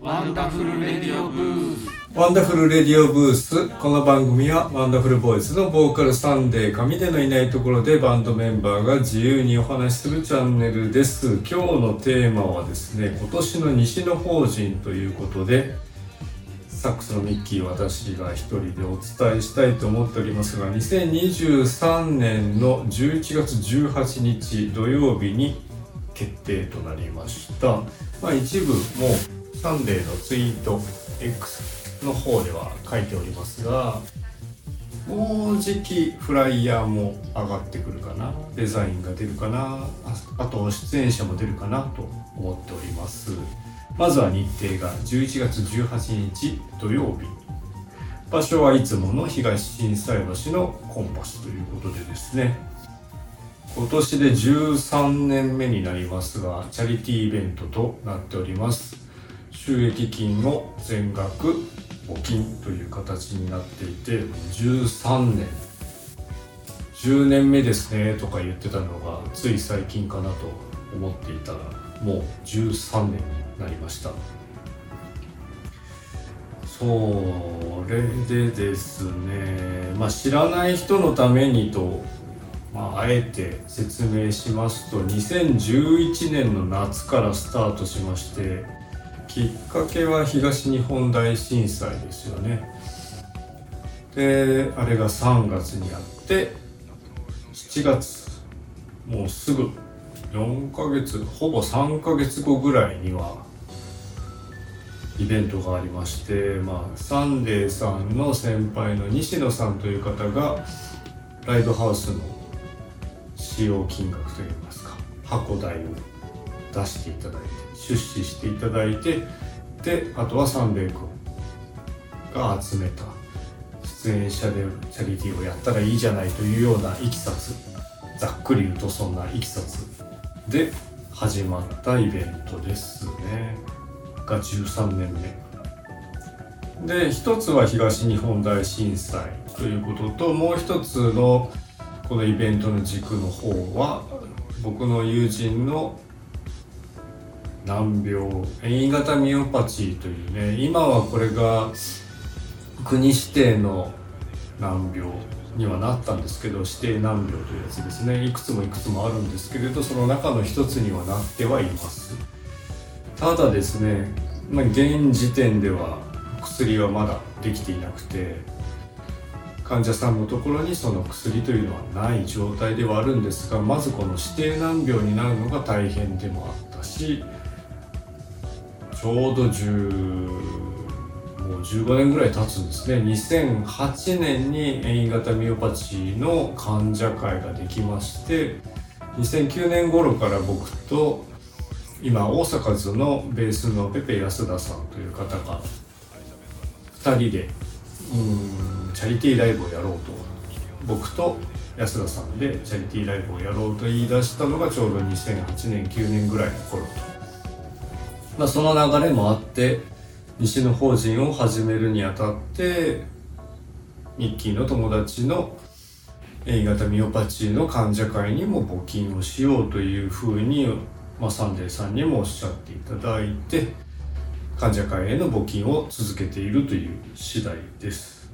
ワンダフルレディオブース。ワンダフルレディオブース。この番組はワンダフルボーイズのボーカルサンデー神でのいないところでバンドメンバーが自由にお話しするチャンネルです。今日のテーマはですね今年の西の法人ということでサックスのミッキー私が一人でお伝えしたいと思っておりますが2023年の11月18日土曜日に決定となりました。まあ一部もうサンデーのツイート X の方では書いておりますがもうじきフライヤーも上がってくるかなデザインが出るかなあと出演者も出るかなと思っております。まずは日程が11月18日土曜日。場所はいつもの東心斎橋のコンパスということでですね。今年で13年目になりますがチャリティーイベントとなっております。収益金を全額募金という形になっていて13年。10年目ですねとか言ってたのがつい最近かなと思っていたらもう13年になりました。それでですねまあ知らない人のためにとまあ、あえて説明しますと2011年の夏からスタートしましてきっかけは東日本大震災ですよね。であれが3月にあって7月もうすぐ4ヶ月ほぼ3ヶ月後ぐらいにはイベントがありましてまあサンデーさんの先輩の西野さんという方がライブハウスの使用金額といいますか箱代を出していただいて出資していただいてであとはサンデー君が集めた出演者でチャリティーをやったらいいじゃないというようないきさつざっくり言うとそんないきさつで始まったイベントですね。が13年目。で一つは東日本大震災ということともう一つのこのイベントの軸の方は僕の友人の難病。変異型ミオパチーというね今はこれが国指定の難病にはなったんですけど指定難病というやつですね。いくつもいくつもあるんですけれどその中の一つにはなってはいます。ただですね、まあ、現時点では薬はまだできていなくて患者さんのところにその薬というのはない状態ではあるんですがまずこの指定難病になるのが大変でもあったしちょうど10もう15年ぐらい経つんですね。2008年に変異型ミオパチーの患者会ができまして2009年頃から僕と今大阪図のベースのペペ安田さんという方が2人でうんチャリティーライブをやろうと。僕と安田さんでチャリティーライブをやろうと言い出したのがちょうど2008年9年ぐらいの頃と、まあ、その流れもあって西の法人を始めるにあたってミッキーの友達の A 型ミオパチーの患者会にも募金をしようというふうに、まあ、サンデーさんにもおっしゃっていただいて患者会への募金を続けているという次第です。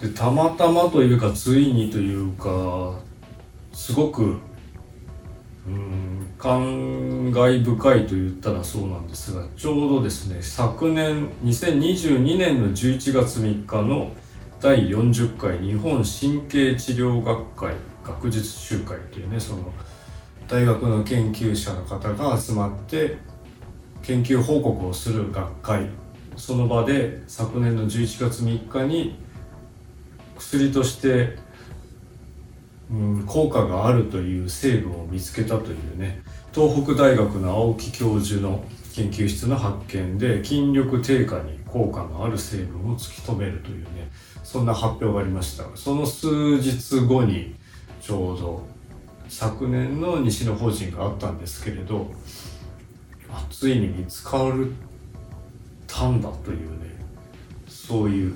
でたまたまというかついにというかすごくうん。感慨深いと言ったらそうなんですがちょうどですね昨年2022年の11月3日の第40回日本神経治療学会学術集会というねその大学の研究者の方が集まって研究報告をする学会。その場で昨年の11月3日に薬としてうん、効果があるという成分を見つけたというね。東北大学の青木教授の研究室の発見で筋力低下に効果のある成分を突き止めるというね。そんな発表がありましたその数日後にちょうど昨年の西の法人があったんですけれどついに見つかるたんだというねそういう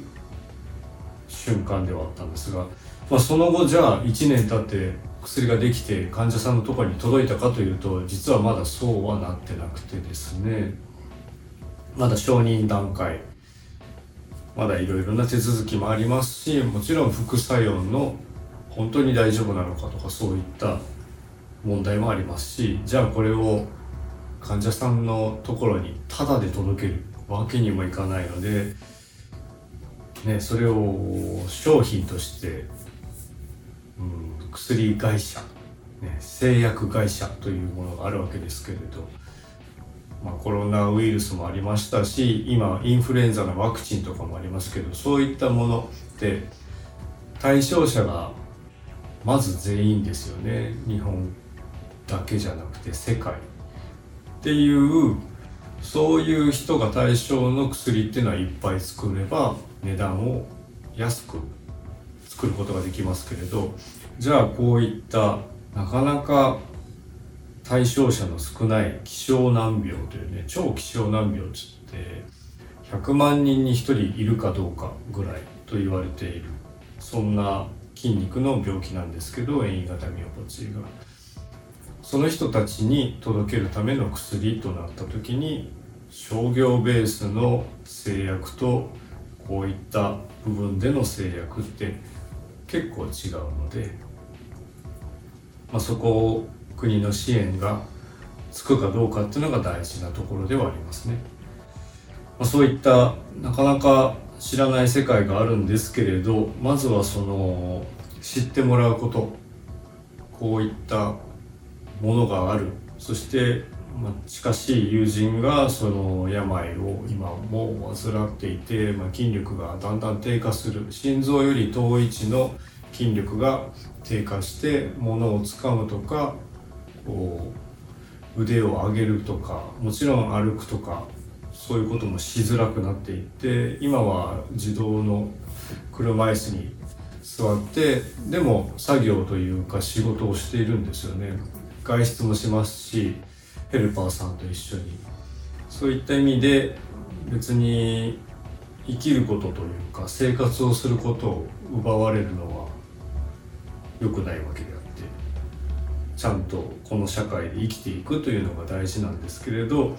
瞬間ではあったんですがまあ、その後じゃあ1年経って薬ができて患者さんのところに届いたかというと実はまだそうはなってなくてですね。まだ承認段階。まだいろいろな手続きもありますしもちろん副作用の本当に大丈夫なのかとかそういった問題もありますしじゃあこれを患者さんのところにタダで届けるわけにもいかないので、ね、それを商品として、うん、薬会社、ね、製薬会社というものがあるわけですけれど、まあ、コロナウイルスもありましたし今インフルエンザのワクチンとかもありますけどそういったものって対象者がまず全員ですよね。日本だけじゃなくて世界っていうそういう人が対象の薬っていうのはいっぱい作れば値段を安く作ることができますけれどじゃあこういったなかなか対象者の少ない希少難病というね超希少難病っつって100万人に1人いるかどうかぐらいと言われているそんな筋肉の病気なんですけど遠位型ミオパチーが。その人たちに届けるための薬となった時に商業ベースの制約とこういった部分での制約って結構違うので、まあ、そこを国の支援がつくかどうかっていうのが大事なところではありますね。まあ、そういったなかなか知らない世界があるんですけれどまずはその知ってもらうことこういったものがあるそして、まあ、近しい友人がその病を今も患っていて、まあ、筋力がだんだん低下する。心臓より遠い位置の筋力が低下して物をつかむとかこう腕を上げるとかもちろん歩くとかそういうこともしづらくなっていって今は自動の車椅子に座ってでも作業というか仕事をしているんですよね。外出もしますしヘルパーさんと一緒に。そういった意味で別に生きることというか生活をすることを奪われるのは良くないわけであってちゃんとこの社会で生きていくというのが大事なんですけれど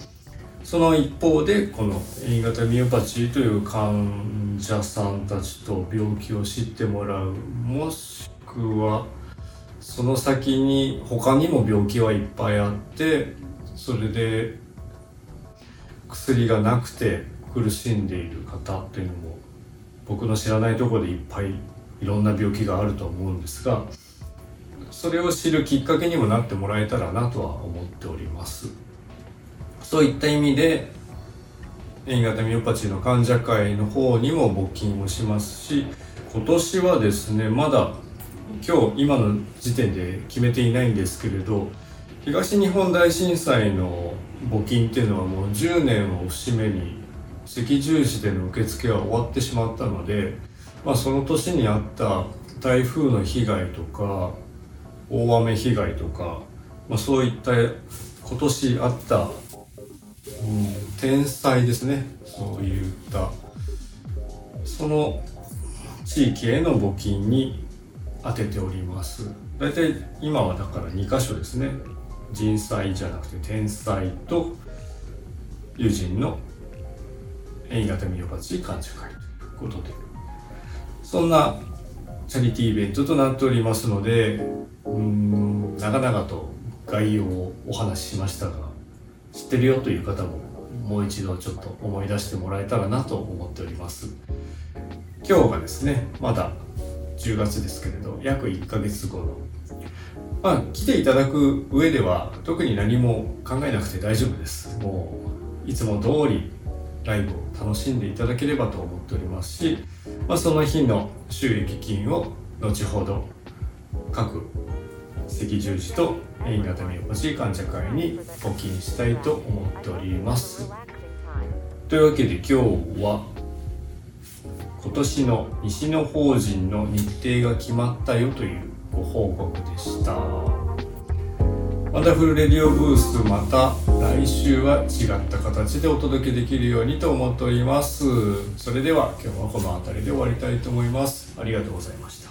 その一方でこの A 型ミオパチーという患者さんたちと病気を知ってもらうもしくはその先に他にも病気はいっぱいあってそれで薬がなくて苦しんでいる方っていうのも僕の知らないとこでいっぱいいろんな病気があると思うんですがそれを知るきっかけにもなってもらえたらなとは思っております。そういった意味で A 型ミオパチーの患者会の方にも募金をしますし今年はですねまだ今日今の時点で決めていないんですけれど東日本大震災の募金っていうのはもう10年を節目に赤十字での受付は終わってしまったので、まあ、その年にあった台風の被害とか大雨被害とか、まあ、そういった今年あった天才ですね。そういったその地域への募金に当てております。大体今はだから2箇所ですね。人災じゃなくて天才と友人の遠型ミオパチ感受会ということでそんなチャリティーイベントとなっておりますのでうん長々と概要をお話ししましたが知ってるよという方ももう一度ちょっと思い出してもらえたらなと思っております。今日がですねまだ10月ですけれど約1ヶ月後のまあ来ていただく上では特に何も考えなくて大丈夫です。もういつも通りライブを楽しんでいただければと思っておりますし、まあ、その日の収益金を後ほど各赤十字とイン型見起こし患者会に募金したいと思っております。というわけで今日は今年の西の法人の日程が決まったよというご報告でした。ワンダフルレディオブースまた来週は違った形でお届けできるようにと思っております。それでは今日はこの辺りで終わりたいと思います。ありがとうございました。